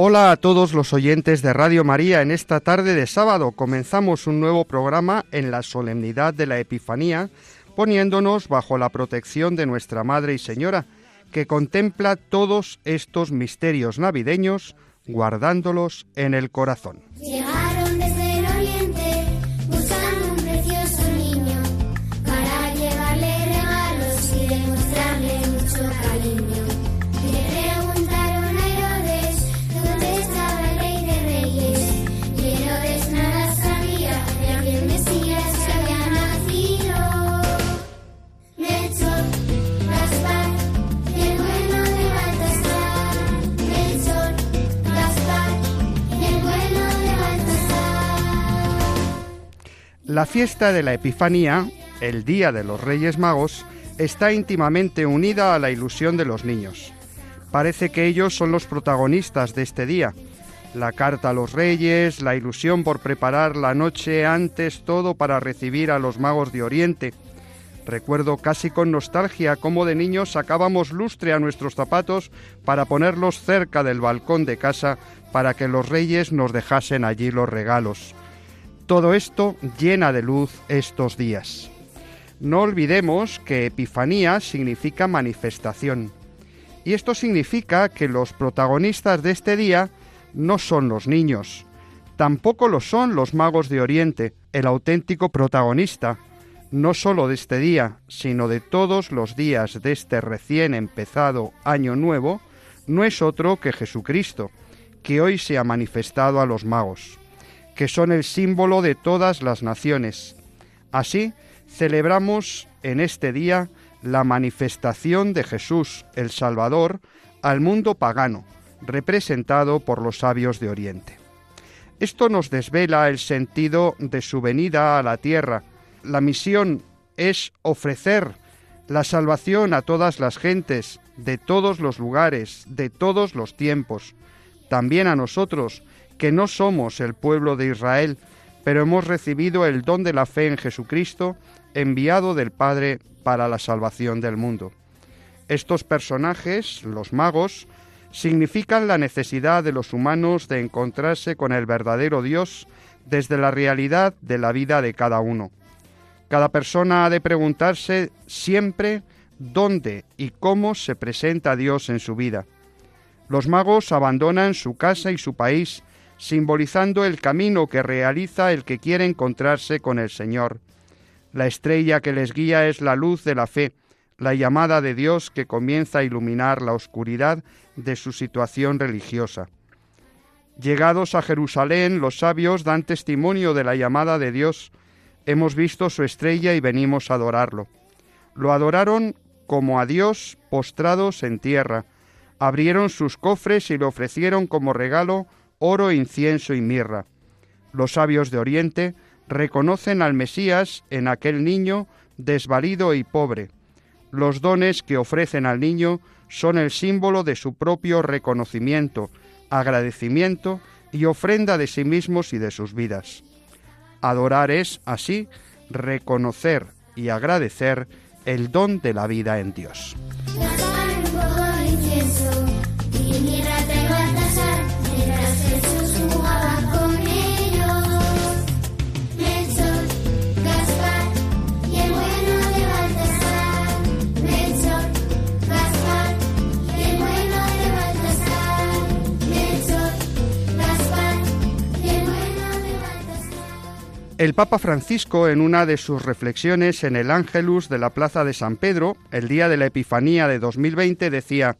Hola a todos los oyentes de Radio María. En esta tarde de sábado comenzamos un nuevo programa en la solemnidad de la Epifanía, poniéndonos bajo la protección de nuestra Madre y Señora, que contempla todos estos misterios navideños, guardándolos en el corazón. La fiesta de la Epifanía, el Día de los Reyes Magos, está íntimamente unida a la ilusión de los niños. Parece que ellos son los protagonistas de este día. La carta a los reyes, la ilusión por preparar la noche antes todo para recibir a los magos de Oriente. Recuerdo casi con nostalgia cómo de niños sacábamos lustre a nuestros zapatos para ponerlos cerca del balcón de casa para que los reyes nos dejasen allí los regalos. Todo esto llena de luz estos días. No olvidemos que Epifanía significa manifestación. Y esto significa que los protagonistas de este día no son los niños, tampoco lo son los magos de Oriente, el auténtico protagonista, no sólo de este día, sino de todos los días de este recién empezado año nuevo, no es otro que Jesucristo, que hoy se ha manifestado a los magos, que son el símbolo de todas las naciones. Así, celebramos en este día la manifestación de Jesús, el Salvador, al mundo pagano, representado por los sabios de Oriente. Esto nos desvela el sentido de su venida a la tierra. La misión es ofrecer la salvación a todas las gentes, de todos los lugares, de todos los tiempos, también a nosotros, que no somos el pueblo de Israel, pero hemos recibido el don de la fe en Jesucristo, enviado del Padre para la salvación del mundo. Estos personajes, los magos, significan la necesidad de los humanos de encontrarse con el verdadero Dios desde la realidad de la vida de cada uno. Cada persona ha de preguntarse siempre dónde y cómo se presenta Dios en su vida. Los magos abandonan su casa y su país, simbolizando el camino que realiza el que quiere encontrarse con el Señor. La estrella que les guía es la luz de la fe, la llamada de Dios que comienza a iluminar la oscuridad de su situación religiosa. Llegados a Jerusalén, los sabios dan testimonio de la llamada de Dios. Hemos visto su estrella y venimos a adorarlo. Lo adoraron como a Dios postrados en tierra. Abrieron sus cofres y le ofrecieron como regalo oro, incienso y mirra. Los sabios de Oriente reconocen al Mesías en aquel niño desvalido y pobre. Los dones que ofrecen al niño son el símbolo de su propio reconocimiento, agradecimiento y ofrenda de sí mismos y de sus vidas. Adorar es, así, reconocer y agradecer el don de la vida en Dios. El Papa Francisco, en una de sus reflexiones en el Ángelus de la Plaza de San Pedro, el día de la Epifanía de 2020, decía,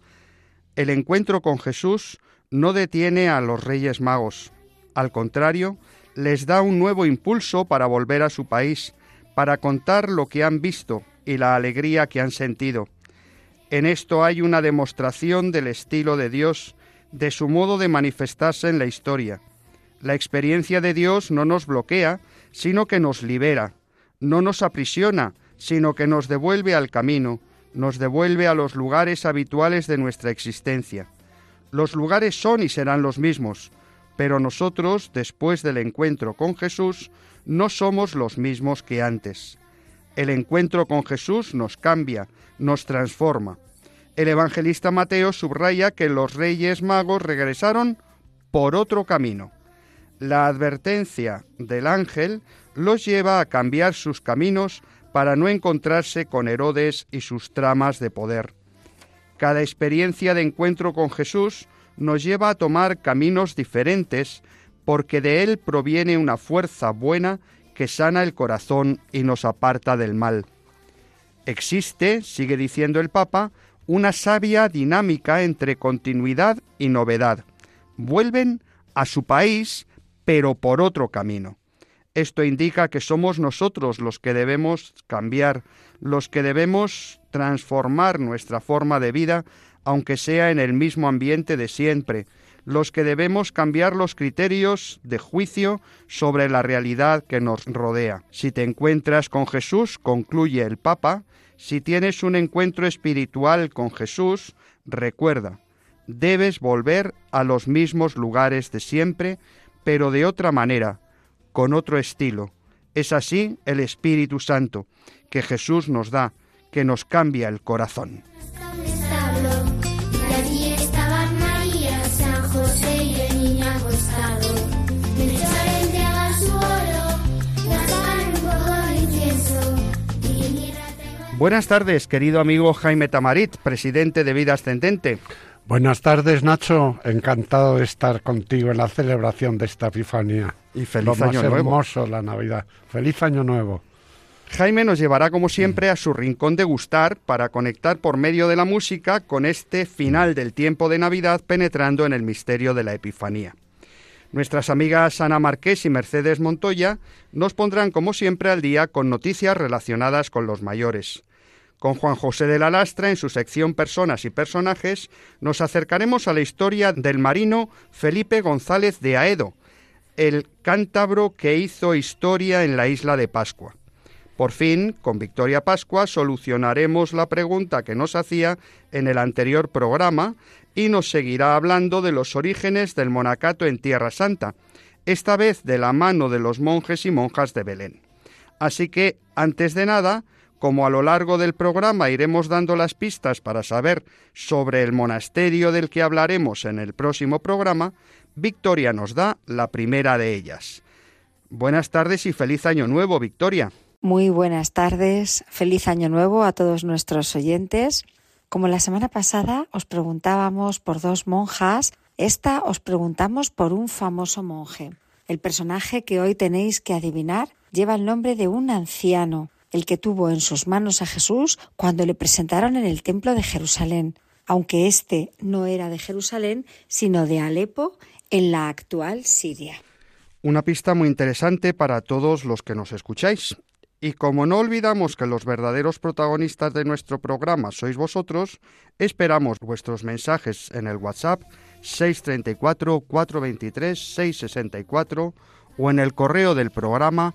El encuentro con Jesús no detiene a los Reyes Magos. Al contrario, les da un nuevo impulso para volver a su país, para contar lo que han visto y la alegría que han sentido. En esto hay una demostración del estilo de Dios de su modo de manifestarse en la historia. La experiencia de Dios no nos bloquea, sino que nos libera, no nos aprisiona, sino que nos devuelve al camino, nos devuelve a los lugares habituales de nuestra existencia. Los lugares son y serán los mismos, pero nosotros, después del encuentro con Jesús, no somos los mismos que antes. El encuentro con Jesús nos cambia, nos transforma. El evangelista Mateo subraya que los reyes magos regresaron por otro camino. La advertencia del ángel los lleva a cambiar sus caminos para no encontrarse con Herodes y sus tramas de poder. Cada experiencia de encuentro con Jesús nos lleva a tomar caminos diferentes porque de él proviene una fuerza buena que sana el corazón y nos aparta del mal. Existe, sigue diciendo el Papa, una sabia dinámica entre continuidad y novedad. Vuelven a su país, pero por otro camino. Esto indica que somos nosotros los que debemos cambiar, los que debemos transformar nuestra forma de vida, aunque sea en el mismo ambiente de siempre, los que debemos cambiar los criterios de juicio sobre la realidad que nos rodea. Si te encuentras con Jesús, concluye el Papa, si tienes un encuentro espiritual con Jesús, recuerda, debes volver a los mismos lugares de siempre, pero de otra manera, con otro estilo. Es así el Espíritu Santo que Jesús nos da, que nos cambia el corazón. Buenas tardes, querido amigo Jaime Tamarit, presidente de Vida Ascendente. Buenas tardes, Nacho. Encantado de estar contigo en la celebración de esta Epifanía. Y feliz Lo más nuevo. hermoso la Navidad. Feliz año nuevo. Jaime nos llevará, como siempre, a su rincón de gustar para conectar por medio de la música con este final del tiempo de Navidad penetrando en el misterio de la Epifanía. Nuestras amigas Ana Marqués y Mercedes Montoya nos pondrán, como siempre, al día con noticias relacionadas con los mayores. Con Juan José de la Lastra, en su sección Personas y Personajes, nos acercaremos a la historia del marino Felipe González de Aedo, el cántabro que hizo historia en la isla de Pascua. Por fin, con Victoria Pascua, solucionaremos la pregunta que nos hacía en el anterior programa y nos seguirá hablando de los orígenes del monacato en Tierra Santa, esta vez de la mano de los monjes y monjas de Belén. Así que, antes de nada, como a lo largo del programa iremos dando las pistas para saber sobre el monasterio del que hablaremos en el próximo programa, Victoria nos da la primera de ellas. Buenas tardes y feliz año nuevo, Victoria. Muy buenas tardes, feliz año nuevo a todos nuestros oyentes. Como la semana pasada os preguntábamos por dos monjas, esta os preguntamos por un famoso monje. El personaje que hoy tenéis que adivinar lleva el nombre de un anciano, el que tuvo en sus manos a Jesús cuando le presentaron en el templo de Jerusalén, aunque éste no era de Jerusalén, sino de Alepo, en la actual Siria. Una pista muy interesante para todos los que nos escucháis. Y como no olvidamos que los verdaderos protagonistas de nuestro programa sois vosotros, esperamos vuestros mensajes en el WhatsApp 634 423 664 o en el correo del programa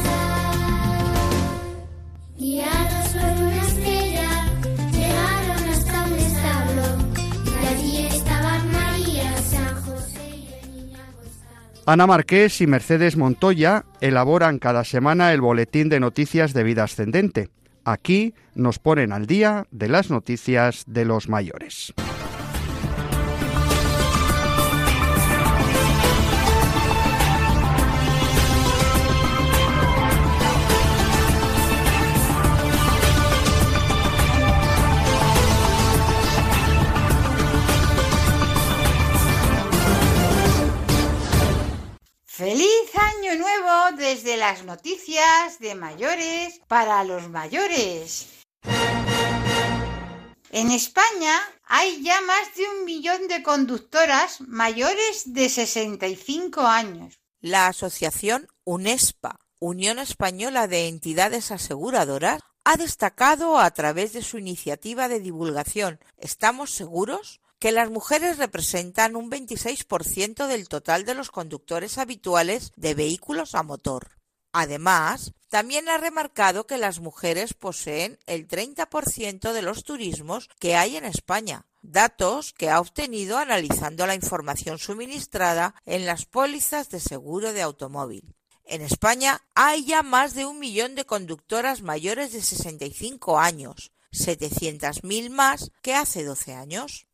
Ana Marqués y Mercedes Montoya elaboran cada semana el boletín de noticias de vida ascendente. Aquí nos ponen al día de las noticias de los mayores. ¡Feliz Año Nuevo desde de las noticias de mayores para los mayores. En España hay ya más de un millón de conductoras mayores de 65 años. La asociación UNESPA, Unión Española de Entidades Aseguradoras, ha destacado a través de su iniciativa de divulgación Estamos seguros que las mujeres representan un 26% del total de los conductores habituales de vehículos a motor. Además, también ha remarcado que las mujeres poseen el 30% de los turismos que hay en España, datos que ha obtenido analizando la información suministrada en las pólizas de seguro de automóvil. En España hay ya más de un millón de conductoras mayores de 65 años, 700.000 más que hace 12 años.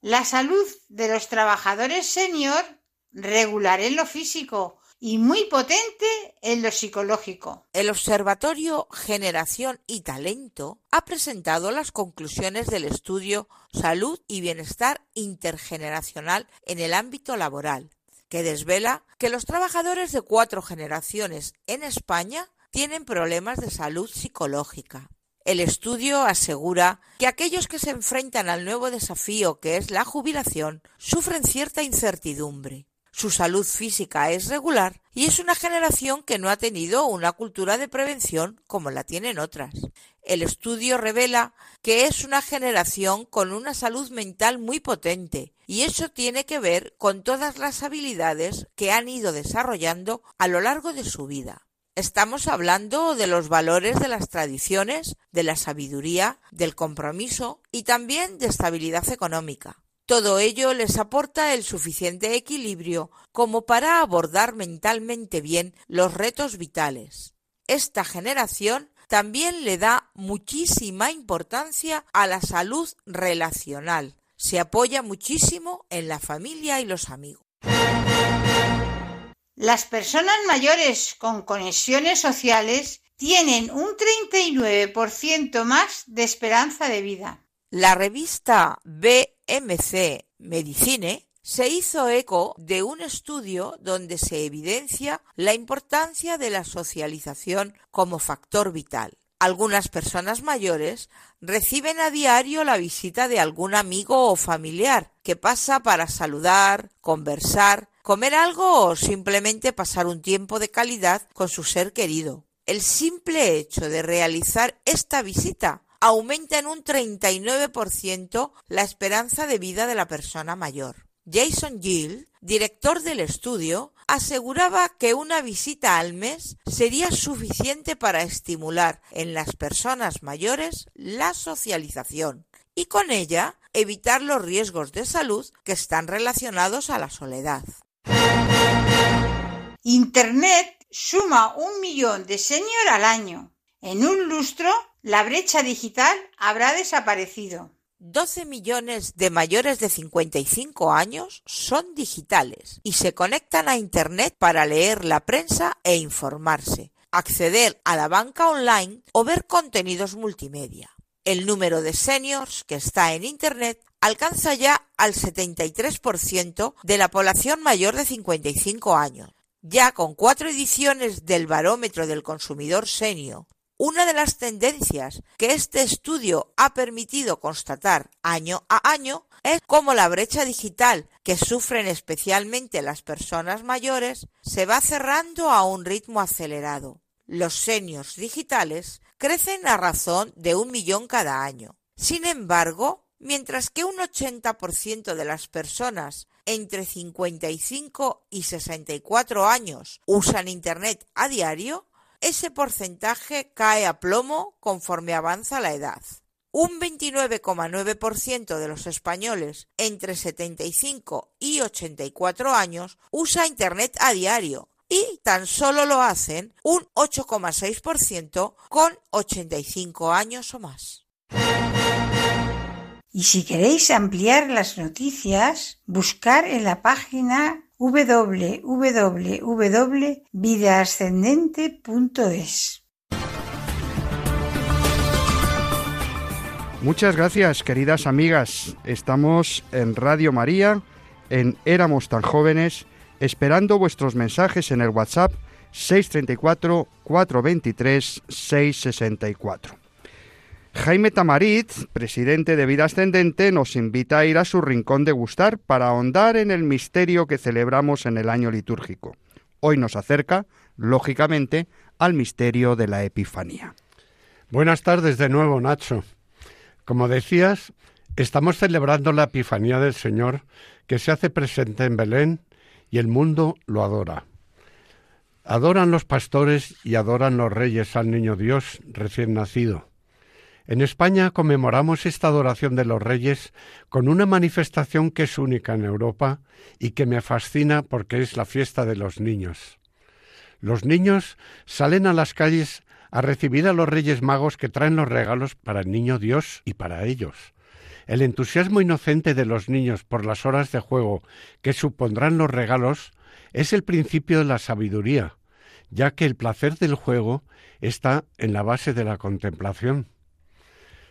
La salud de los trabajadores senior regular en lo físico y muy potente en lo psicológico. El Observatorio Generación y Talento ha presentado las conclusiones del estudio Salud y Bienestar Intergeneracional en el ámbito laboral, que desvela que los trabajadores de cuatro generaciones en España tienen problemas de salud psicológica. El estudio asegura que aquellos que se enfrentan al nuevo desafío que es la jubilación sufren cierta incertidumbre. Su salud física es regular y es una generación que no ha tenido una cultura de prevención como la tienen otras. El estudio revela que es una generación con una salud mental muy potente y eso tiene que ver con todas las habilidades que han ido desarrollando a lo largo de su vida. Estamos hablando de los valores de las tradiciones, de la sabiduría, del compromiso y también de estabilidad económica. Todo ello les aporta el suficiente equilibrio como para abordar mentalmente bien los retos vitales. Esta generación también le da muchísima importancia a la salud relacional. Se apoya muchísimo en la familia y los amigos. Las personas mayores con conexiones sociales tienen un 39% más de esperanza de vida. La revista BMC Medicine se hizo eco de un estudio donde se evidencia la importancia de la socialización como factor vital. Algunas personas mayores reciben a diario la visita de algún amigo o familiar que pasa para saludar, conversar, comer algo o simplemente pasar un tiempo de calidad con su ser querido. El simple hecho de realizar esta visita aumenta en un 39% la esperanza de vida de la persona mayor. Jason Gill, director del estudio, aseguraba que una visita al mes sería suficiente para estimular en las personas mayores la socialización y con ella evitar los riesgos de salud que están relacionados a la soledad. Internet suma un millón de senior al año. En un lustro, la brecha digital habrá desaparecido. 12 millones de mayores de 55 años son digitales y se conectan a Internet para leer la prensa e informarse, acceder a la banca online o ver contenidos multimedia. El número de seniors que está en Internet alcanza ya al 73% de la población mayor de 55 años. Ya con cuatro ediciones del barómetro del consumidor senior una de las tendencias que este estudio ha permitido constatar año a año es cómo la brecha digital que sufren especialmente las personas mayores se va cerrando a un ritmo acelerado. Los seniors digitales crecen a razón de un millón cada año. Sin embargo, mientras que un 80% de las personas entre 55 y 64 años usan Internet a diario, ese porcentaje cae a plomo conforme avanza la edad. Un 29,9% de los españoles entre 75 y 84 años usa Internet a diario y tan solo lo hacen un 8,6% con 85 años o más. Y si queréis ampliar las noticias, buscar en la página www.vidaascendente.es. Muchas gracias, queridas amigas. Estamos en Radio María, en Éramos tan jóvenes, esperando vuestros mensajes en el WhatsApp 634 423 664. Jaime Tamarit, presidente de Vida Ascendente, nos invita a ir a su rincón de gustar para ahondar en el misterio que celebramos en el año litúrgico. Hoy nos acerca, lógicamente, al misterio de la Epifanía. Buenas tardes de nuevo, Nacho. Como decías, estamos celebrando la Epifanía del Señor que se hace presente en Belén y el mundo lo adora. Adoran los pastores y adoran los reyes al niño Dios recién nacido. En España conmemoramos esta adoración de los reyes con una manifestación que es única en Europa y que me fascina porque es la fiesta de los niños. Los niños salen a las calles a recibir a los reyes magos que traen los regalos para el niño Dios y para ellos. El entusiasmo inocente de los niños por las horas de juego que supondrán los regalos es el principio de la sabiduría, ya que el placer del juego está en la base de la contemplación.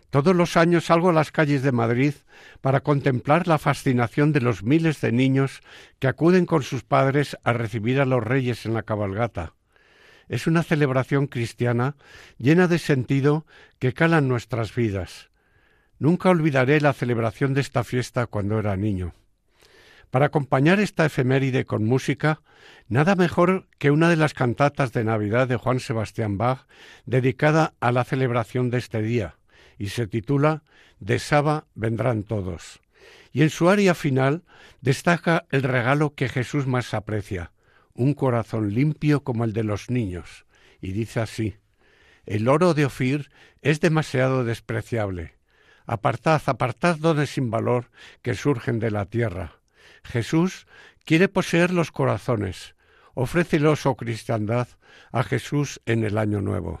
Todos los años salgo a las calles de Madrid para contemplar la fascinación de los miles de niños que acuden con sus padres a recibir a los reyes en la cabalgata. Es una celebración cristiana llena de sentido que cala en nuestras vidas. Nunca olvidaré la celebración de esta fiesta cuando era niño. Para acompañar esta efeméride con música, nada mejor que una de las cantatas de Navidad de Juan Sebastián Bach dedicada a la celebración de este día y se titula De Saba vendrán todos. Y en su área final destaca el regalo que Jesús más aprecia, un corazón limpio como el de los niños, y dice así, El oro de Ofir es demasiado despreciable. Apartad, apartad dones sin valor que surgen de la tierra. Jesús quiere poseer los corazones. Ofrécelos, oh cristiandad, a Jesús en el año nuevo.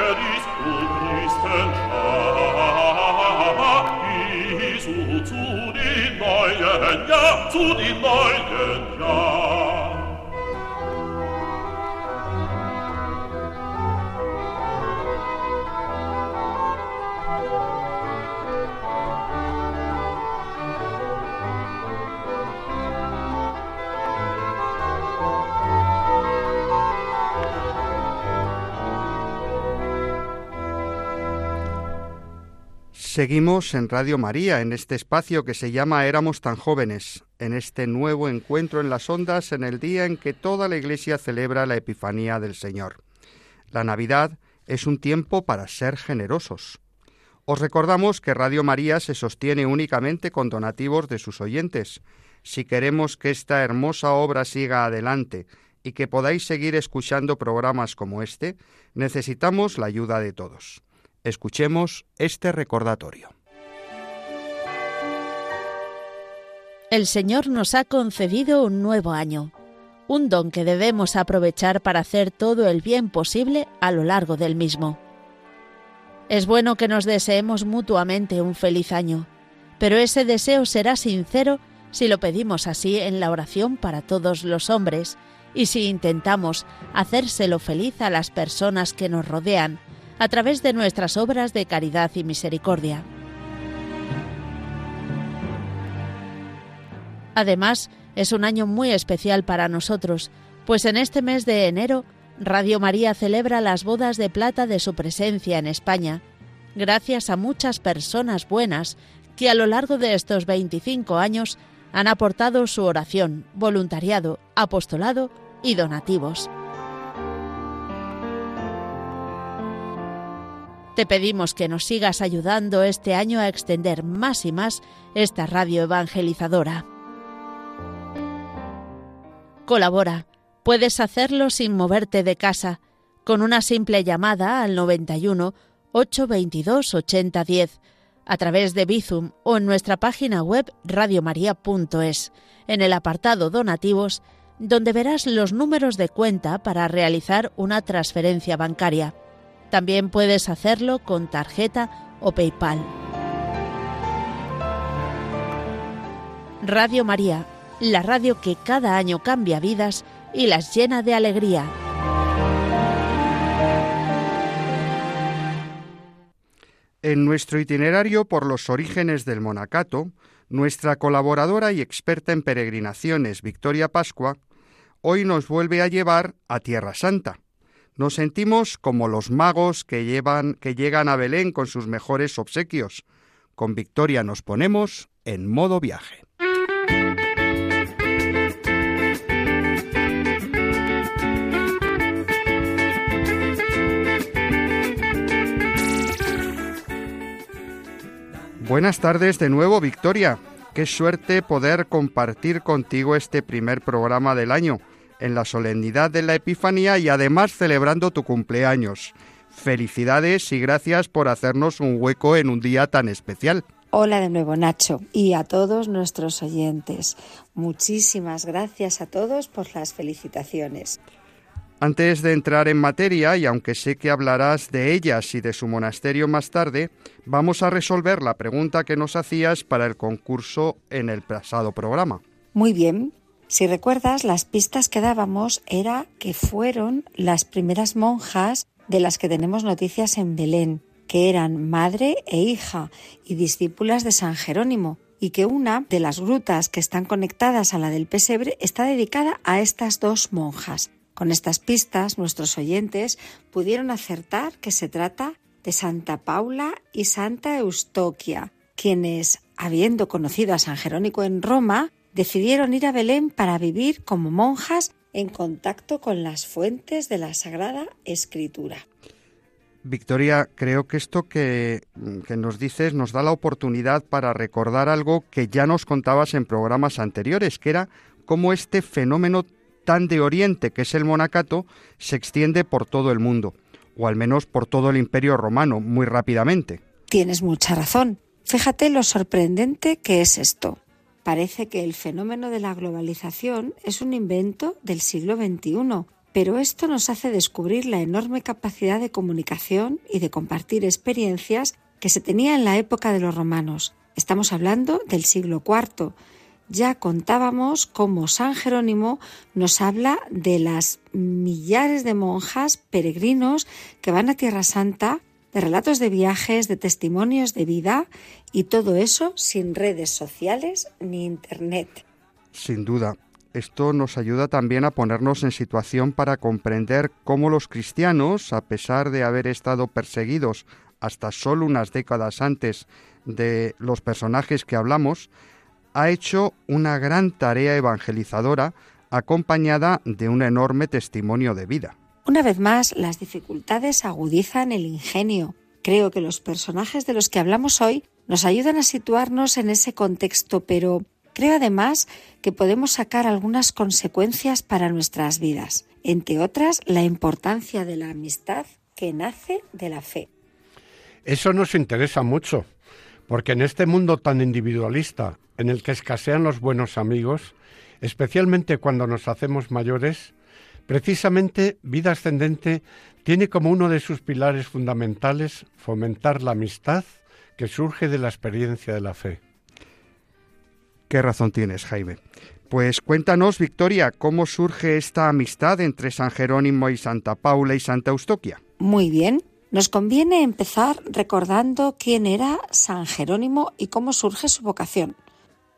Christ, du Christen, Jesu, zu den neuen, ja, zu den neuen, ja. Seguimos en Radio María, en este espacio que se llama Éramos tan jóvenes, en este nuevo encuentro en las ondas en el día en que toda la Iglesia celebra la Epifanía del Señor. La Navidad es un tiempo para ser generosos. Os recordamos que Radio María se sostiene únicamente con donativos de sus oyentes. Si queremos que esta hermosa obra siga adelante y que podáis seguir escuchando programas como este, necesitamos la ayuda de todos. Escuchemos este recordatorio. El Señor nos ha concedido un nuevo año, un don que debemos aprovechar para hacer todo el bien posible a lo largo del mismo. Es bueno que nos deseemos mutuamente un feliz año, pero ese deseo será sincero si lo pedimos así en la oración para todos los hombres y si intentamos hacérselo feliz a las personas que nos rodean a través de nuestras obras de caridad y misericordia. Además, es un año muy especial para nosotros, pues en este mes de enero Radio María celebra las bodas de plata de su presencia en España, gracias a muchas personas buenas que a lo largo de estos 25 años han aportado su oración, voluntariado, apostolado y donativos. Te pedimos que nos sigas ayudando este año a extender más y más esta radio evangelizadora. Colabora. Puedes hacerlo sin moverte de casa, con una simple llamada al 91 822 8010, a través de Bizum o en nuestra página web radiomaria.es, en el apartado Donativos, donde verás los números de cuenta para realizar una transferencia bancaria. También puedes hacerlo con tarjeta o PayPal. Radio María la radio que cada año cambia vidas y las llena de alegría. En nuestro itinerario por los orígenes del monacato, nuestra colaboradora y experta en peregrinaciones, Victoria Pascua, hoy nos vuelve a llevar a Tierra Santa. Nos sentimos como los magos que, llevan, que llegan a Belén con sus mejores obsequios. Con Victoria nos ponemos en modo viaje. Buenas tardes de nuevo, Victoria. Qué suerte poder compartir contigo este primer programa del año, en la solemnidad de la Epifanía y además celebrando tu cumpleaños. Felicidades y gracias por hacernos un hueco en un día tan especial. Hola de nuevo Nacho y a todos nuestros oyentes. Muchísimas gracias a todos por las felicitaciones. Antes de entrar en materia, y aunque sé que hablarás de ellas y de su monasterio más tarde, vamos a resolver la pregunta que nos hacías para el concurso en el pasado programa. Muy bien. Si recuerdas, las pistas que dábamos era que fueron las primeras monjas de las que tenemos noticias en Belén, que eran madre e hija y discípulas de San Jerónimo, y que una de las grutas que están conectadas a la del pesebre está dedicada a estas dos monjas. Con estas pistas, nuestros oyentes pudieron acertar que se trata de Santa Paula y Santa Eustoquia, quienes, habiendo conocido a San Jerónimo en Roma, decidieron ir a Belén para vivir como monjas en contacto con las fuentes de la Sagrada Escritura. Victoria, creo que esto que, que, nos dices nos da la oportunidad para recordar algo que ya nos contabas en programas anteriores, que era cómo este fenómeno tan de Oriente que es el monacato se extiende por todo el mundo, o al menos por todo el imperio romano, muy rápidamente. Tienes mucha razón. Fíjate lo sorprendente que es esto. Parece que el fenómeno de la globalización es un invento del siglo XXI, pero esto nos hace descubrir la enorme capacidad de comunicación y de compartir experiencias que se tenía en la época de los romanos. Estamos hablando del siglo IV, ya contábamos cómo San Jerónimo nos habla de las millares de monjas peregrinos que van a Tierra Santa, de relatos de viajes, de testimonios de vida y todo eso sin redes sociales ni Internet. Sin duda, esto nos ayuda también a ponernos en situación para comprender cómo los cristianos, a pesar de haber estado perseguidos hasta solo unas décadas antes de los personajes que hablamos, ha hecho una gran tarea evangelizadora acompañada de un enorme testimonio de vida. Una vez más, las dificultades agudizan el ingenio, Creo que los personajes de los que hablamos hoy nos ayudan a situarnos en ese contexto, pero creo además que podemos sacar algunas consecuencias para nuestras vidas, entre otras la importancia de la amistad que nace de la fe. Eso nos interesa mucho, porque en este mundo tan individualista, en el que escasean los buenos amigos, especialmente cuando nos hacemos mayores, precisamente Vida Ascendente tiene como uno de sus pilares fundamentales fomentar la amistad que surge de la experiencia de la fe. Qué razón tienes, Jaime. Pues cuéntanos, Victoria, cómo surge esta amistad entre San Jerónimo y Santa Paula y Santa Eustoquia. Muy bien, nos conviene empezar recordando quién era San Jerónimo y cómo surge su vocación.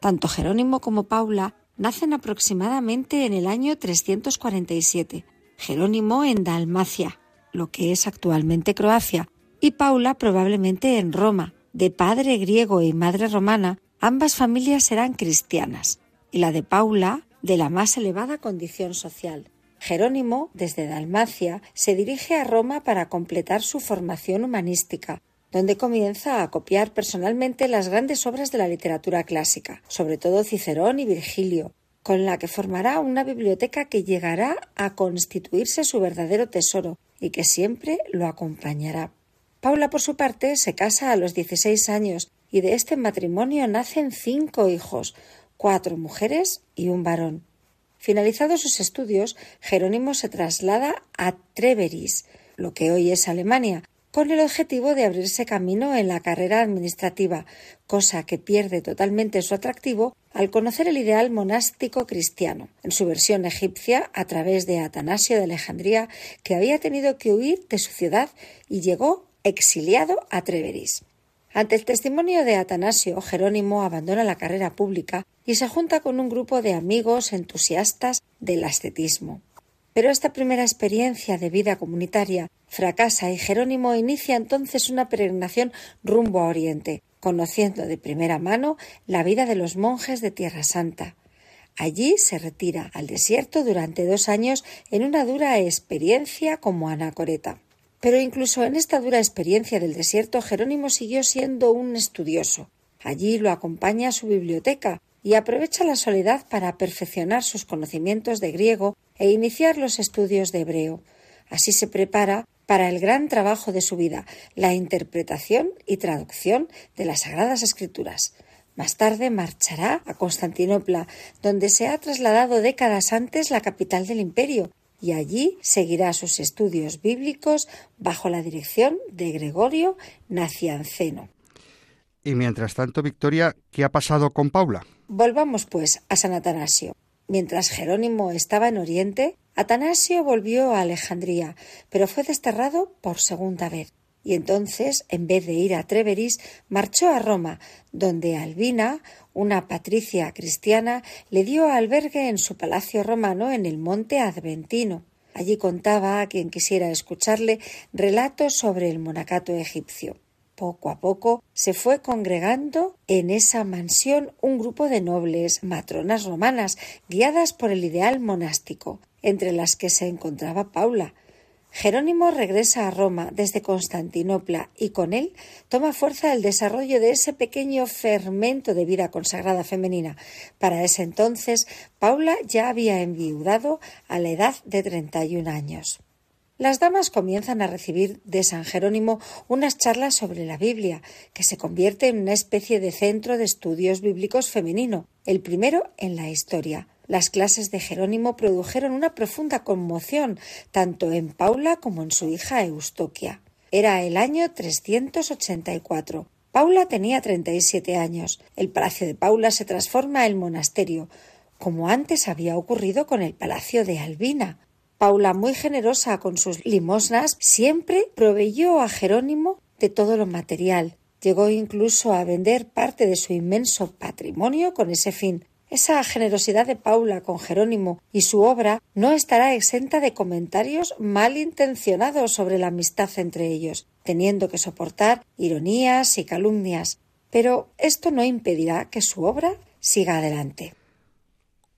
Tanto Jerónimo como Paula nacen aproximadamente en el año 347. Jerónimo en Dalmacia, lo que es actualmente Croacia, y Paula probablemente en Roma. De padre griego y madre romana, ambas familias eran cristianas, y la de Paula de la más elevada condición social. Jerónimo, desde Dalmacia, se dirige a Roma para completar su formación humanística, donde comienza a copiar personalmente las grandes obras de la literatura clásica, sobre todo Cicerón y Virgilio, con la que formará una biblioteca que llegará a constituirse su verdadero tesoro y que siempre lo acompañará. Paula, por su parte, se casa a los 16 años y de este matrimonio nacen cinco hijos, cuatro mujeres y un varón. Finalizados sus estudios, Jerónimo se traslada a Treveris, lo que hoy es Alemania, con el objetivo de abrirse camino en la carrera administrativa, cosa que pierde totalmente su atractivo al conocer el ideal monástico cristiano, en su versión egipcia a través de Atanasio de Alejandría, que había tenido que huir de su ciudad y llegó exiliado a Treveris. Ante el testimonio de Atanasio, Jerónimo abandona la carrera pública y se junta con un grupo de amigos entusiastas del ascetismo. Pero esta primera experiencia de vida comunitaria fracasa y Jerónimo inicia entonces una peregrinación rumbo a Oriente, conociendo de primera mano la vida de los monjes de Tierra Santa. Allí se retira al desierto durante dos años en una dura experiencia como anacoreta. Pero incluso en esta dura experiencia del desierto, Jerónimo siguió siendo un estudioso. Allí lo acompaña su biblioteca y aprovecha la soledad para perfeccionar sus conocimientos de griego e iniciar los estudios de hebreo. Así se prepara para el gran trabajo de su vida, la interpretación y traducción de las Sagradas Escrituras. Más tarde marchará a Constantinopla, donde se ha trasladado décadas antes la capital del imperio, y allí seguirá sus estudios bíblicos bajo la dirección de Gregorio Nacianceno. Y mientras tanto, Victoria, ¿qué ha pasado con Paula? Volvamos pues a San Atanasio. Mientras Jerónimo estaba en Oriente, Atanasio volvió a Alejandría, pero fue desterrado por segunda vez. Y entonces, en vez de ir a Treveris, marchó a Roma, donde Albina, una patricia cristiana, le dio albergue en su palacio romano en el monte Adventino. Allí contaba a quien quisiera escucharle relatos sobre el monacato egipcio. Poco a poco se fue congregando en esa mansión un grupo de nobles, matronas romanas, guiadas por el ideal monástico, entre las que se encontraba Paula. Jerónimo regresa a Roma desde Constantinopla y con él toma fuerza el desarrollo de ese pequeño fermento de vida consagrada femenina. Para ese entonces, Paula ya había enviudado a la edad de 31 años. Las damas comienzan a recibir de San Jerónimo unas charlas sobre la Biblia, que se convierte en una especie de centro de estudios bíblicos femenino, el primero en la historia. Las clases de Jerónimo produjeron una profunda conmoción tanto en Paula como en su hija Eustoquia. Era el año 384. Paula tenía 37 años. El palacio de Paula se transforma en monasterio, como antes había ocurrido con el palacio de Albina. Paula, muy generosa con sus limosnas, siempre proveyó a Jerónimo de todo lo material. Llegó incluso a vender parte de su inmenso patrimonio con ese fin. Esa generosidad de Paula con Jerónimo y su obra no estará exenta de comentarios malintencionados sobre la amistad entre ellos, teniendo que soportar ironías y calumnias. Pero esto no impedirá que su obra siga adelante.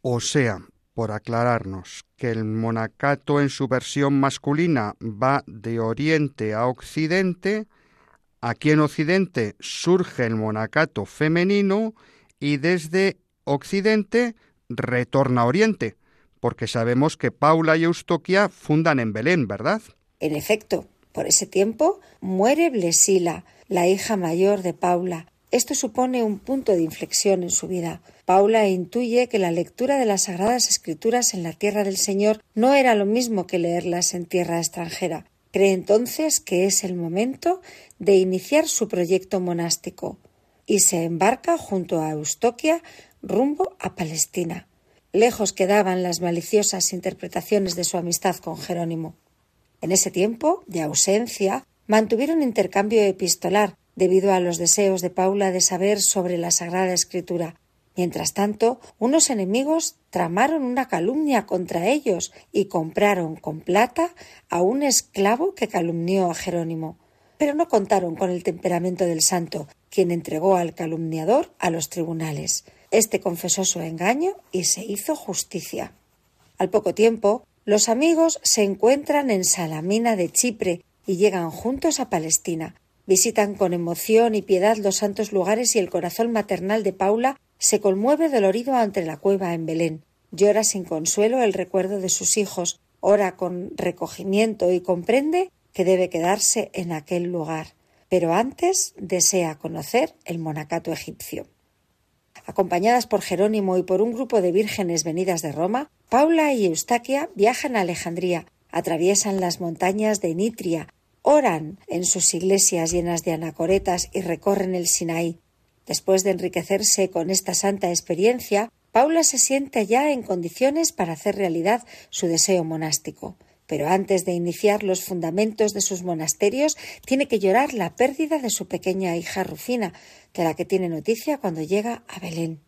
O sea, por aclararnos, que el monacato en su versión masculina va de oriente a occidente, Aquí en Occidente surge el monacato femenino y desde Occidente retorna a Oriente, porque sabemos que Paula y Eustoquia fundan en Belén, ¿verdad? En efecto, por ese tiempo muere Blesila, la hija mayor de Paula. Esto supone un punto de inflexión en su vida. Paula intuye que la lectura de las Sagradas Escrituras en la tierra del Señor no era lo mismo que leerlas en tierra extranjera. Cree entonces que es el momento de iniciar su proyecto monástico y se embarca junto a Eustoquia rumbo a Palestina. Lejos quedaban las maliciosas interpretaciones de su amistad con Jerónimo. En ese tiempo de ausencia mantuvieron intercambio epistolar debido a los deseos de Paula de saber sobre la Sagrada Escritura Mientras tanto, unos enemigos tramaron una calumnia contra ellos y compraron con plata a un esclavo que calumnió a Jerónimo. Pero no contaron con el temperamento del santo, quien entregó al calumniador a los tribunales. Este confesó su engaño y se hizo justicia. Al poco tiempo, los amigos se encuentran en Salamina de Chipre y llegan juntos a Palestina. Visitan con emoción y piedad los santos lugares y el corazón maternal de Paula se conmueve dolorido ante la cueva en Belén. Llora sin consuelo el recuerdo de sus hijos, ora con recogimiento y comprende que debe quedarse en aquel lugar. Pero antes desea conocer el monacato egipcio. Acompañadas por Jerónimo y por un grupo de vírgenes venidas de Roma, Paula y Eustaquia viajan a Alejandría, atraviesan las montañas de Nitria, oran en sus iglesias llenas de anacoretas y recorren el Sinaí. Después de enriquecerse con esta santa experiencia, Paula se siente ya en condiciones para hacer realidad su deseo monástico. Pero antes de iniciar los fundamentos de sus monasterios, tiene que llorar la pérdida de su pequeña hija Rufina, de la que tiene noticia cuando llega a Belén.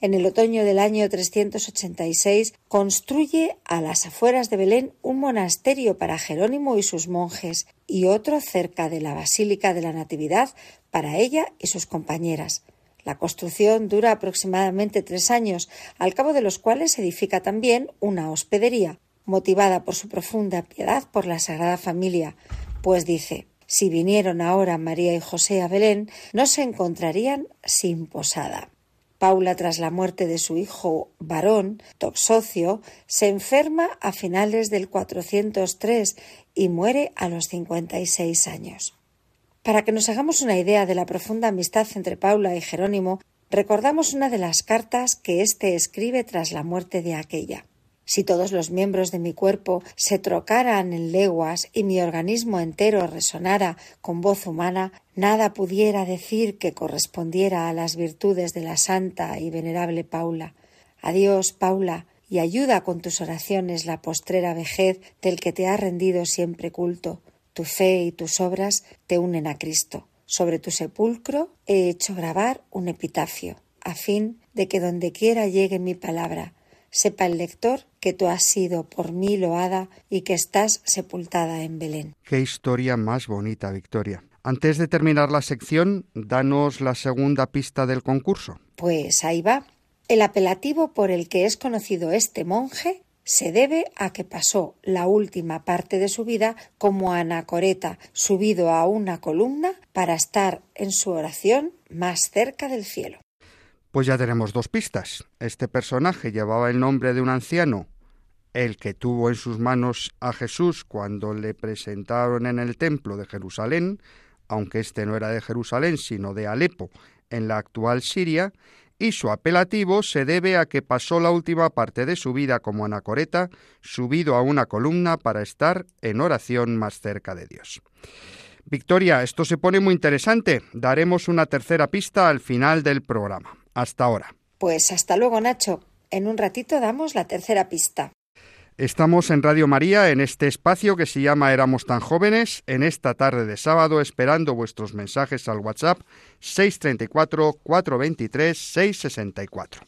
En el otoño del año 386 construye a las afueras de Belén un monasterio para Jerónimo y sus monjes y otro cerca de la Basílica de la Natividad para ella y sus compañeras. La construcción dura aproximadamente tres años, al cabo de los cuales edifica también una hospedería, motivada por su profunda piedad por la Sagrada Familia, pues dice si vinieron ahora María y José a Belén, no se encontrarían sin posada. Paula, tras la muerte de su hijo varón, Toxocio, se enferma a finales del 403 y muere a los 56 años. Para que nos hagamos una idea de la profunda amistad entre Paula y Jerónimo, recordamos una de las cartas que éste escribe tras la muerte de aquella. Si todos los miembros de mi cuerpo se trocaran en leguas y mi organismo entero resonara con voz humana, nada pudiera decir que correspondiera a las virtudes de la santa y venerable Paula. Adiós, Paula, y ayuda con tus oraciones la postrera vejez del que te ha rendido siempre culto. Tu fe y tus obras te unen a Cristo. Sobre tu sepulcro he hecho grabar un epitafio, a fin de que donde quiera llegue mi palabra, sepa el lector que tú has sido por mí loada y que estás sepultada en Belén. Qué historia más bonita, Victoria. Antes de terminar la sección, danos la segunda pista del concurso. Pues ahí va. El apelativo por el que es conocido este monje se debe a que pasó la última parte de su vida como anacoreta, subido a una columna para estar en su oración más cerca del cielo. Pues ya tenemos dos pistas. Este personaje llevaba el nombre de un anciano, el que tuvo en sus manos a Jesús cuando le presentaron en el templo de Jerusalén, aunque este no era de Jerusalén, sino de Alepo, en la actual Siria, y su apelativo se debe a que pasó la última parte de su vida como anacoreta, subido a una columna para estar en oración más cerca de Dios. Victoria, esto se pone muy interesante. Daremos una tercera pista al final del programa. Hasta ahora. Pues hasta luego, Nacho. En un ratito damos la tercera pista. Estamos en Radio María en este espacio que se llama Éramos tan jóvenes, en esta tarde de sábado, esperando vuestros mensajes al WhatsApp 634-423-664.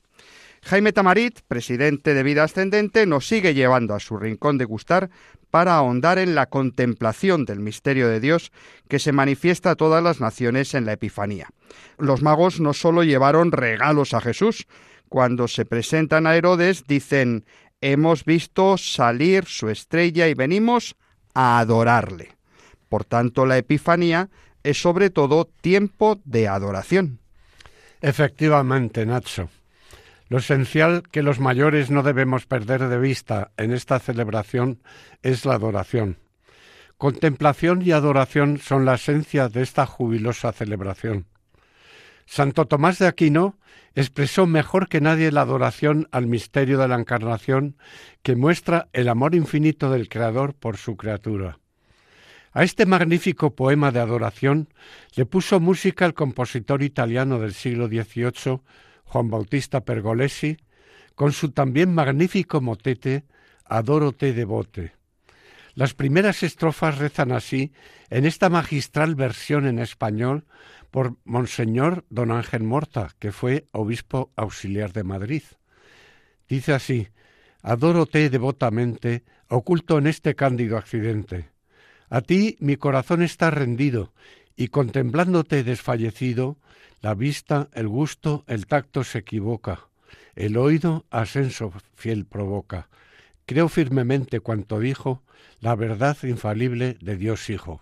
Jaime Tamarit, presidente de Vida Ascendente, nos sigue llevando a su rincón de gustar para ahondar en la contemplación del misterio de Dios que se manifiesta a todas las naciones en la Epifanía. Los magos no solo llevaron regalos a Jesús, cuando se presentan a Herodes dicen hemos visto salir su estrella y venimos a adorarle. Por tanto, la Epifanía es sobre todo tiempo de adoración. Efectivamente, Nacho. Lo esencial que los mayores no debemos perder de vista en esta celebración es la adoración. Contemplación y adoración son la esencia de esta jubilosa celebración. Santo Tomás de Aquino expresó mejor que nadie la adoración al misterio de la Encarnación que muestra el amor infinito del Creador por su criatura. A este magnífico poema de adoración le puso música el compositor italiano del siglo XVIII, Juan Bautista Pergolesi, con su también magnífico motete Adoro te devote. Las primeras estrofas rezan así en esta magistral versión en español por Monseñor Don Ángel Morta, que fue obispo auxiliar de Madrid. Dice así, Adórote devotamente, oculto en este cándido accidente. A ti mi corazón está rendido, y contemplándote desfallecido, la vista, el gusto, el tacto se equivoca, el oído ascenso fiel provoca. Creo firmemente cuanto dijo la verdad infalible de Dios Hijo.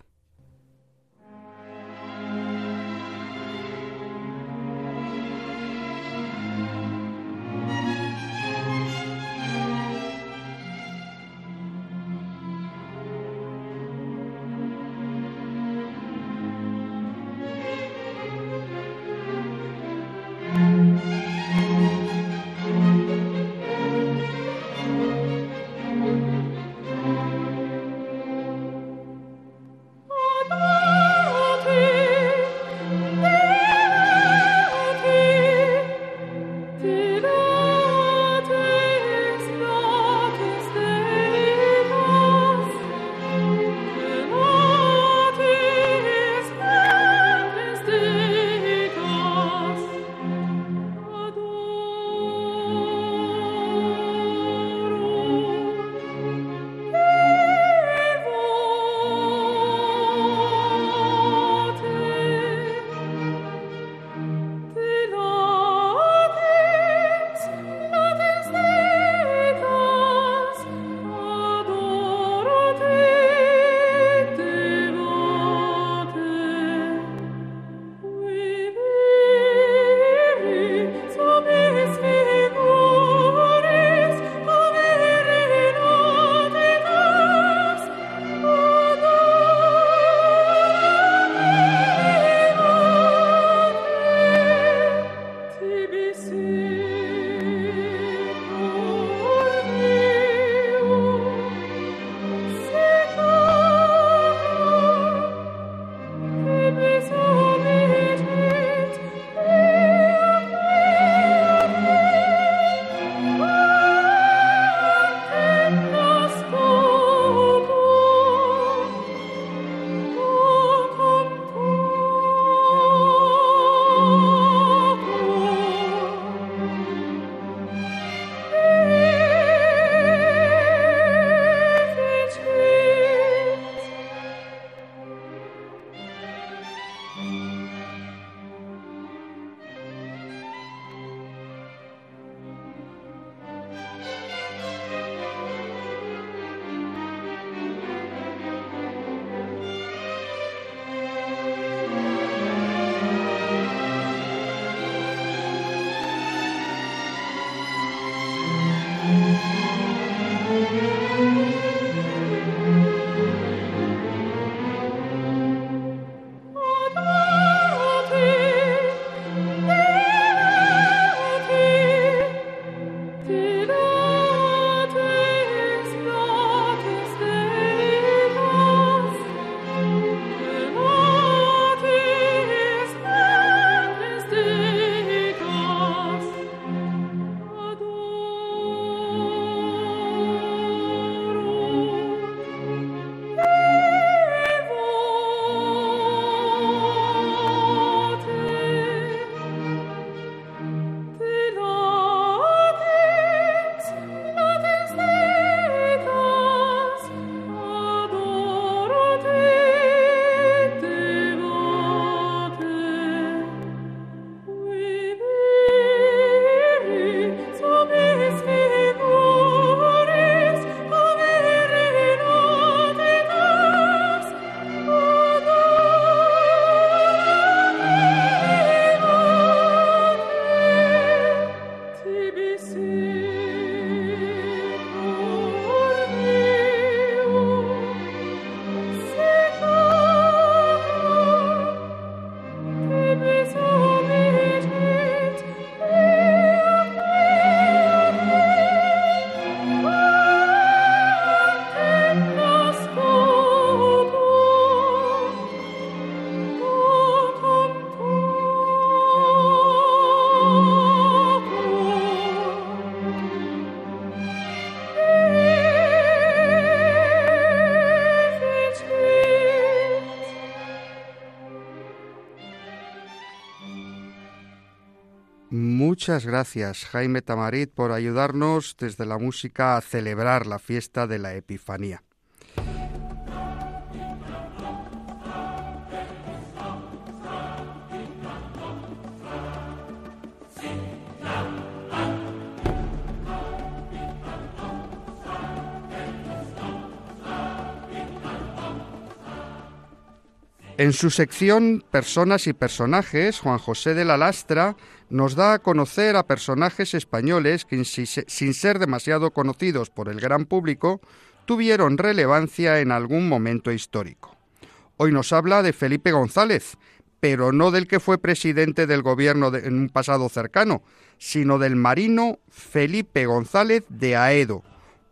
Muchas gracias, Jaime Tamarit, por ayudarnos desde la música a celebrar la fiesta de la Epifanía. En su sección Personas y Personajes, Juan José de la Lastra nos da a conocer a personajes españoles que, sin ser demasiado conocidos por el gran público, tuvieron relevancia en algún momento histórico. Hoy nos habla de Felipe González, pero no del que fue presidente del gobierno en un pasado cercano, sino del marino Felipe González de Aedo,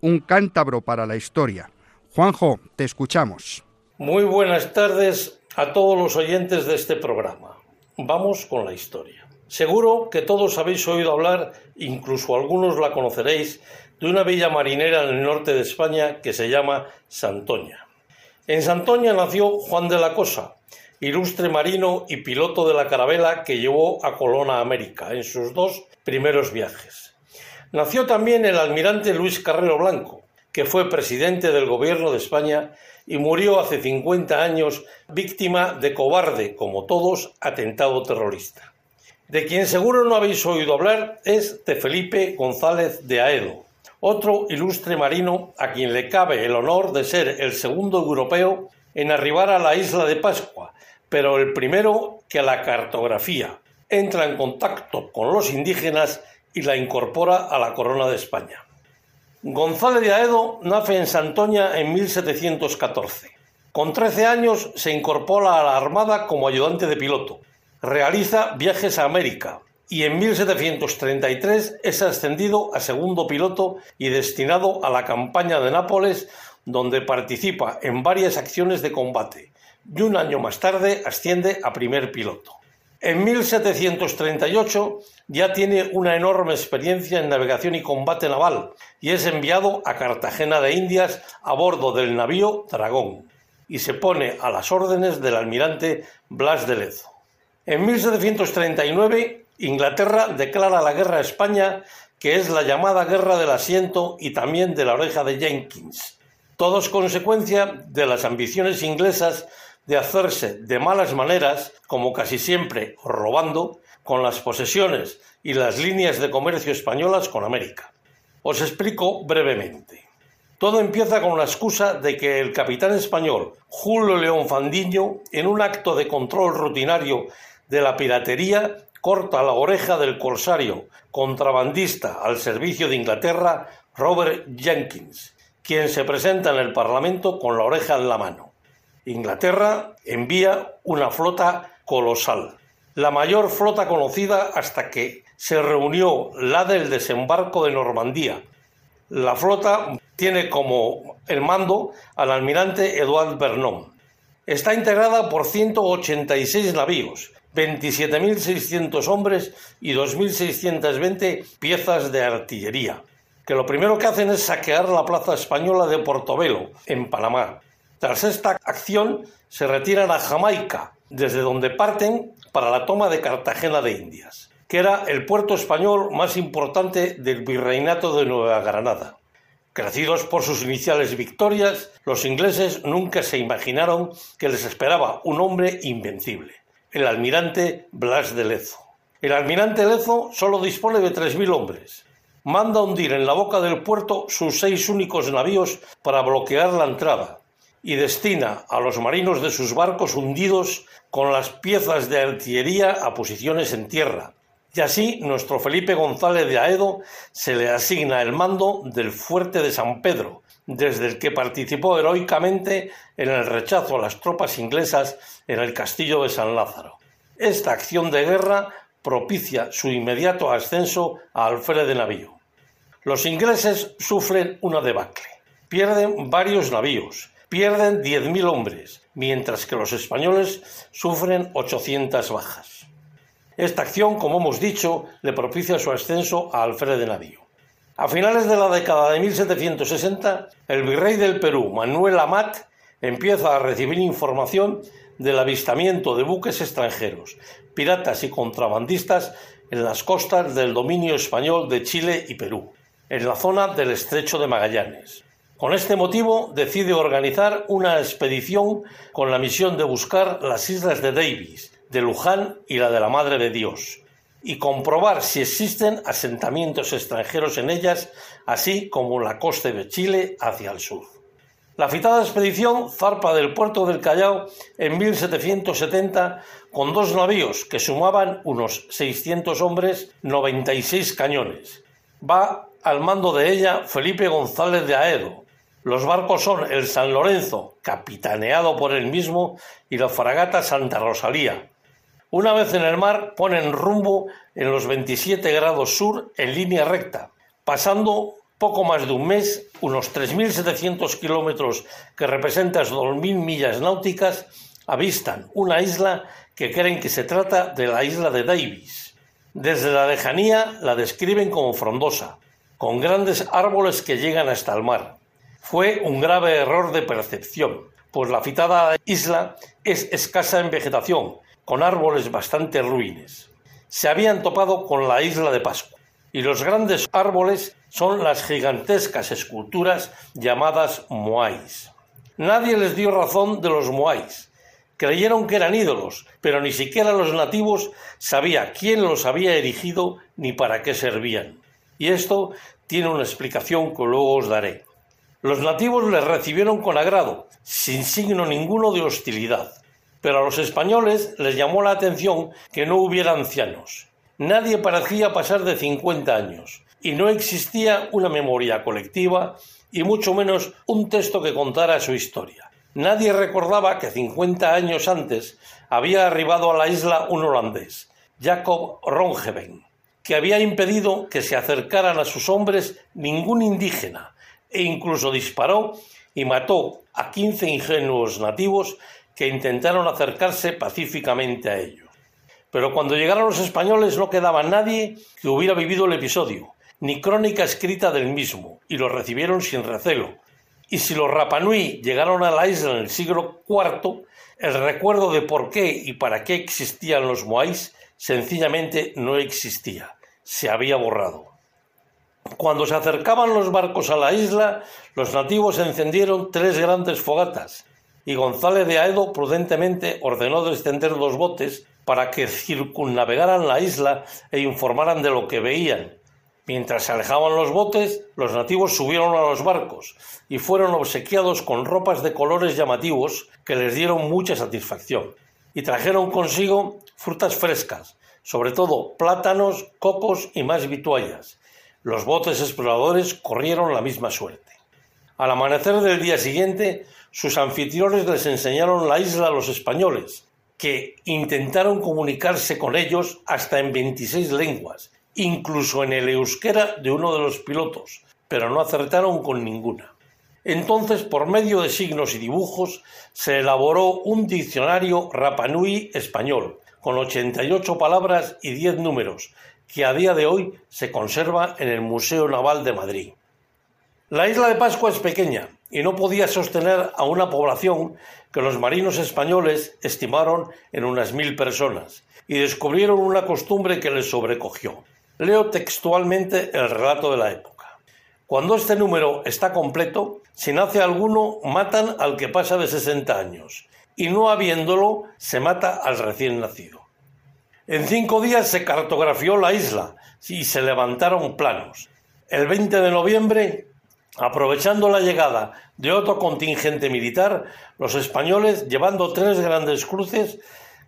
un cántabro para la historia. Juanjo, te escuchamos. Muy buenas tardes a todos los oyentes de este programa. Vamos con la historia. Seguro que todos habéis oído hablar, incluso algunos la conoceréis, de una bella marinera en el norte de España que se llama Santoña. En Santoña nació Juan de la Cosa, ilustre marino y piloto de la carabela que llevó a Colón a América en sus dos primeros viajes. Nació también el almirante Luis Carrero Blanco, que fue presidente del gobierno de España y murió hace 50 años víctima de cobarde, como todos, atentado terrorista. De quien seguro no habéis oído hablar es de Felipe González de Aedo, otro ilustre marino a quien le cabe el honor de ser el segundo europeo en arribar a la isla de Pascua, pero el primero que a la cartografía entra en contacto con los indígenas y la incorpora a la corona de España. González de Aedo nace en Santoña en 1714. Con 13 años se incorpora a la Armada como ayudante de piloto. Realiza viajes a América y en 1733 es ascendido a segundo piloto y destinado a la campaña de Nápoles, donde participa en varias acciones de combate. Y un año más tarde asciende a primer piloto. En 1738 ya tiene una enorme experiencia en navegación y combate naval y es enviado a Cartagena de Indias a bordo del navío Dragón y se pone a las órdenes del almirante Blas de Lezo. En 1739 Inglaterra declara la guerra a España, que es la llamada Guerra del Asiento y también de la oreja de Jenkins. Todo es consecuencia de las ambiciones inglesas de hacerse de malas maneras, como casi siempre robando, con las posesiones y las líneas de comercio españolas con América. Os explico brevemente. Todo empieza con la excusa de que el capitán español Julio León Fandiño, en un acto de control rutinario de la piratería, corta la oreja del corsario contrabandista al servicio de Inglaterra Robert Jenkins, quien se presenta en el Parlamento con la oreja en la mano. Inglaterra envía una flota colosal, la mayor flota conocida hasta que se reunió la del desembarco de Normandía. La flota tiene como el mando al almirante Edouard Vernon. Está integrada por 186 navíos, 27.600 hombres y 2.620 piezas de artillería, que lo primero que hacen es saquear la plaza española de Portobelo, en Panamá, tras esta acción se retiran a Jamaica, desde donde parten para la toma de Cartagena de Indias, que era el puerto español más importante del virreinato de Nueva Granada. Crecidos por sus iniciales victorias, los ingleses nunca se imaginaron que les esperaba un hombre invencible, el almirante Blas de Lezo. El almirante Lezo solo dispone de 3.000 hombres. Manda hundir en la boca del puerto sus seis únicos navíos para bloquear la entrada, y destina a los marinos de sus barcos hundidos con las piezas de artillería a posiciones en tierra. Y así nuestro Felipe González de Aedo se le asigna el mando del fuerte de San Pedro, desde el que participó heroicamente en el rechazo a las tropas inglesas en el castillo de San Lázaro. Esta acción de guerra propicia su inmediato ascenso a alférez de navío. Los ingleses sufren una debacle. Pierden varios navíos, pierden 10.000 hombres, mientras que los españoles sufren 800 bajas. Esta acción, como hemos dicho, le propicia su ascenso a alférez de navío. A finales de la década de 1760, el virrey del Perú, Manuel Amat, empieza a recibir información del avistamiento de buques extranjeros, piratas y contrabandistas en las costas del dominio español de Chile y Perú, en la zona del estrecho de Magallanes. Con este motivo decide organizar una expedición con la misión de buscar las islas de Davis, de Luján y la de la Madre de Dios, y comprobar si existen asentamientos extranjeros en ellas, así como la costa de Chile hacia el sur. La citada expedición zarpa del puerto del Callao en 1770 con dos navíos que sumaban unos 600 hombres, 96 cañones. Va al mando de ella Felipe González de Aedo. Los barcos son el San Lorenzo, capitaneado por él mismo, y la fragata Santa Rosalía. Una vez en el mar, ponen rumbo en los 27 grados sur en línea recta, pasando poco más de un mes, unos 3.700 kilómetros que representan 2.000 millas náuticas, avistan una isla que creen que se trata de la isla de Davis. Desde la lejanía la describen como frondosa, con grandes árboles que llegan hasta el mar. Fue un grave error de percepción, pues la citada isla es escasa en vegetación, con árboles bastante ruines. Se habían topado con la isla de Pascua, y los grandes árboles son las gigantescas esculturas llamadas moais. Nadie les dio razón de los moais. Creyeron que eran ídolos, pero ni siquiera los nativos sabía quién los había erigido ni para qué servían. Y esto tiene una explicación que luego os daré. Los nativos les recibieron con agrado, sin signo ninguno de hostilidad, pero a los españoles les llamó la atención que no hubiera ancianos. Nadie parecía pasar de cincuenta años, y no existía una memoria colectiva y mucho menos un texto que contara su historia. Nadie recordaba que cincuenta años antes había arribado a la isla un holandés, Jacob Rongeven, que había impedido que se acercaran a sus hombres ningún indígena e incluso disparó y mató a quince ingenuos nativos que intentaron acercarse pacíficamente a ellos. Pero cuando llegaron los españoles no quedaba nadie que hubiera vivido el episodio, ni crónica escrita del mismo, y los recibieron sin recelo. Y si los Rapanui llegaron a la isla en el siglo IV, el recuerdo de por qué y para qué existían los Moais sencillamente no existía, se había borrado. Cuando se acercaban los barcos a la isla, los nativos encendieron tres grandes fogatas, y González de Aedo prudentemente ordenó descender dos botes para que circunnavegaran la isla e informaran de lo que veían, Mientras se alejaban los botes, los nativos subieron a los barcos y fueron obsequiados con ropas de colores llamativos que les dieron mucha satisfacción, y trajeron consigo frutas frescas, sobre todo plátanos, cocos y más vituallas. Los botes exploradores corrieron la misma suerte. Al amanecer del día siguiente, sus anfitriones les enseñaron la isla a los españoles, que intentaron comunicarse con ellos hasta en veintiséis lenguas, incluso en el euskera de uno de los pilotos, pero no acertaron con ninguna. Entonces, por medio de signos y dibujos, se elaboró un diccionario Rapanui español, con 88 palabras y 10 números, que a día de hoy se conserva en el Museo Naval de Madrid. La isla de Pascua es pequeña y no podía sostener a una población que los marinos españoles estimaron en unas mil personas y descubrieron una costumbre que les sobrecogió. Leo textualmente el relato de la época. Cuando este número está completo, si nace alguno, matan al que pasa de 60 años, y no habiéndolo, se mata al recién nacido. En cinco días se cartografió la isla y se levantaron planos. El 20 de noviembre, aprovechando la llegada de otro contingente militar, los españoles, llevando tres grandes cruces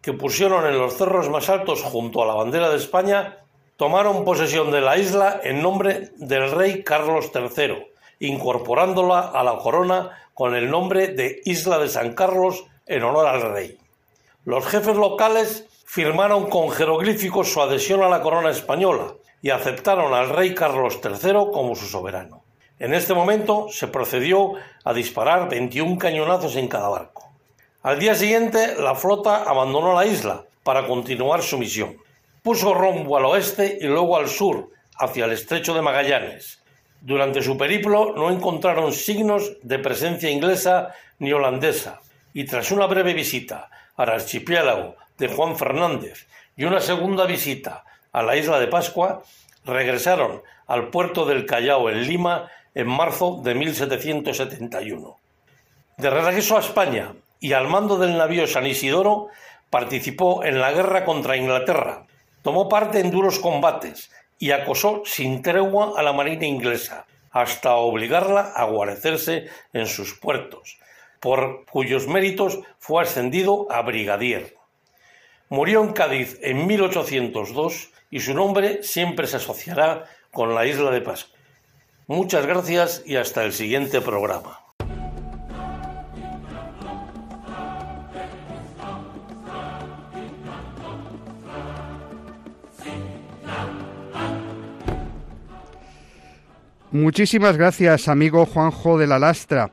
que pusieron en los cerros más altos junto a la bandera de España, tomaron posesión de la isla en nombre del rey Carlos III, incorporándola a la corona con el nombre de Isla de San Carlos en honor al rey. Los jefes locales firmaron con jeroglíficos su adhesión a la corona española y aceptaron al rey Carlos III como su soberano. En este momento se procedió a disparar 21 cañonazos en cada barco. Al día siguiente, la flota abandonó la isla para continuar su misión puso rumbo al oeste y luego al sur, hacia el estrecho de Magallanes. Durante su periplo no encontraron signos de presencia inglesa ni holandesa, y tras una breve visita al archipiélago de Juan Fernández y una segunda visita a la isla de Pascua, regresaron al puerto del Callao en Lima en marzo de 1771. De regreso a España y al mando del navío San Isidoro, participó en la guerra contra Inglaterra, tomó parte en duros combates y acosó sin tregua a la marina inglesa, hasta obligarla a guarecerse en sus puertos, por cuyos méritos fue ascendido a brigadier. Murió en Cádiz en 1802 y su nombre siempre se asociará con la isla de Pascua. Muchas gracias y hasta el siguiente programa. Muchísimas gracias, amigo Juanjo de la Lastra.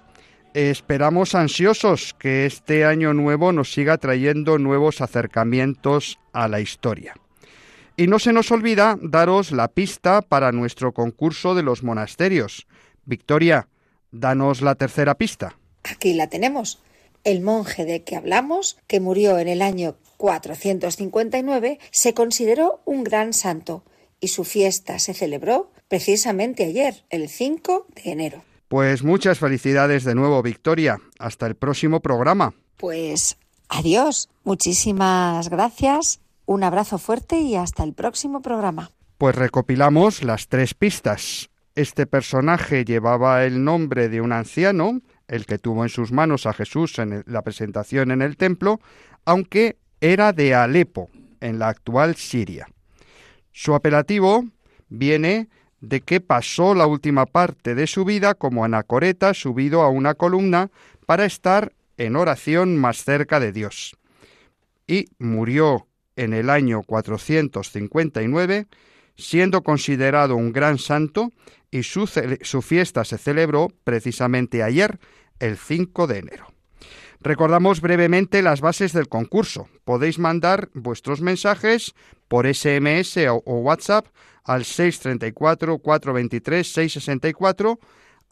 Esperamos ansiosos que este año nuevo nos siga trayendo nuevos acercamientos a la historia. Y no se nos olvida daros la pista para nuestro concurso de los monasterios. Victoria, danos la tercera pista. Aquí la tenemos. El monje de que hablamos, que murió en el año 459, se consideró un gran santo y su fiesta se celebró precisamente ayer, el 5 de enero. Pues muchas felicidades de nuevo, Victoria. Hasta el próximo programa. Pues adiós. Muchísimas gracias. Un abrazo fuerte y hasta el próximo programa. Pues recopilamos las tres pistas. Este personaje llevaba el nombre de un anciano, el que tuvo en sus manos a Jesús en la presentación en el templo, aunque era de Alepo, en la actual Siria. Su apelativo viene de que pasó la última parte de su vida como anacoreta subido a una columna para estar en oración más cerca de Dios. Y murió en el año 459, siendo considerado un gran santo, y su, fiesta se celebró precisamente ayer, el 5 de enero. Recordamos brevemente las bases del concurso. Podéis mandar vuestros mensajes por SMS o, o WhatsApp al 634-423-664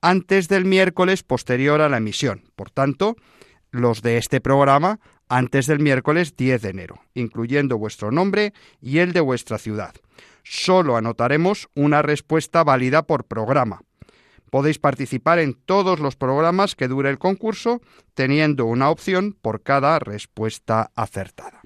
antes del miércoles posterior a la emisión. Por tanto, los de este programa antes del miércoles 10 de enero, incluyendo vuestro nombre y el de vuestra ciudad. Solo anotaremos una respuesta válida por programa. Podéis participar en todos los programas que dure el concurso, teniendo una opción por cada respuesta acertada.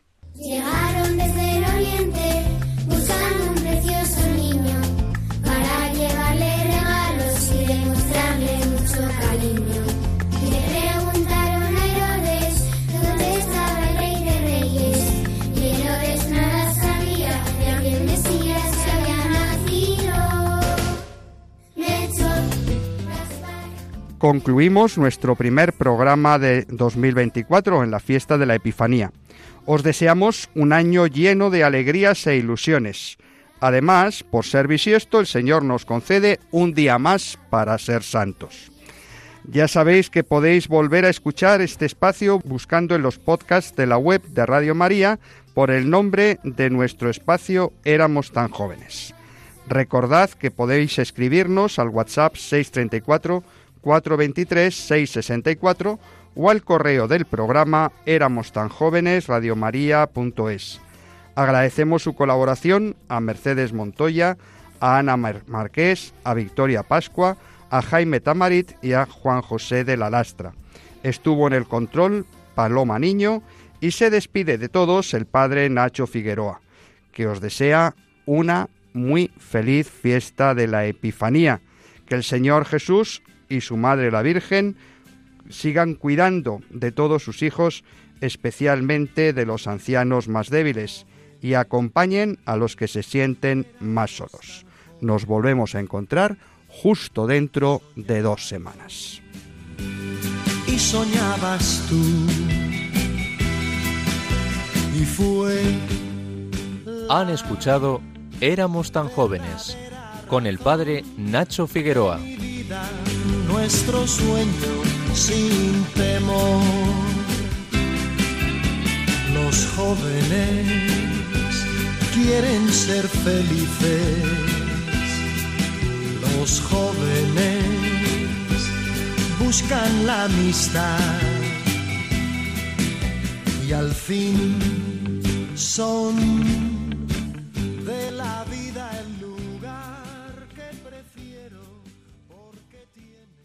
Concluimos nuestro primer programa de 2024 en la fiesta de la Epifanía. Os deseamos un año lleno de alegrías e ilusiones. Además, por ser bisiesto, el Señor nos concede un día más para ser santos. Ya sabéis que podéis volver a escuchar este espacio buscando en los podcasts de la web de Radio María por el nombre de nuestro espacio Éramos tan jóvenes. Recordad que podéis escribirnos al WhatsApp 634 423 664 o al correo del programa éramos tan jóvenes. Agradecemos su colaboración a Mercedes Montoya, a Ana Marqués, a Victoria Pascua, a Jaime Tamarit y a Juan José de la Lastra. Estuvo en el control Paloma Niño y se despide de todos el padre Nacho Figueroa, que os desea una muy feliz fiesta de la Epifanía. Que el Señor Jesús y su Madre la Virgen sigan cuidando de todos sus hijos, especialmente de los ancianos más débiles, y acompañen a los que se sienten más solos. Nos volvemos a encontrar justo dentro de dos semanas. Y soñabas tú, y fue Han escuchado Éramos tan jóvenes con el padre Nacho Figueroa. Nuestro sueño sin temor. Los jóvenes quieren ser felices. Los jóvenes buscan la amistad. Y al fin son de la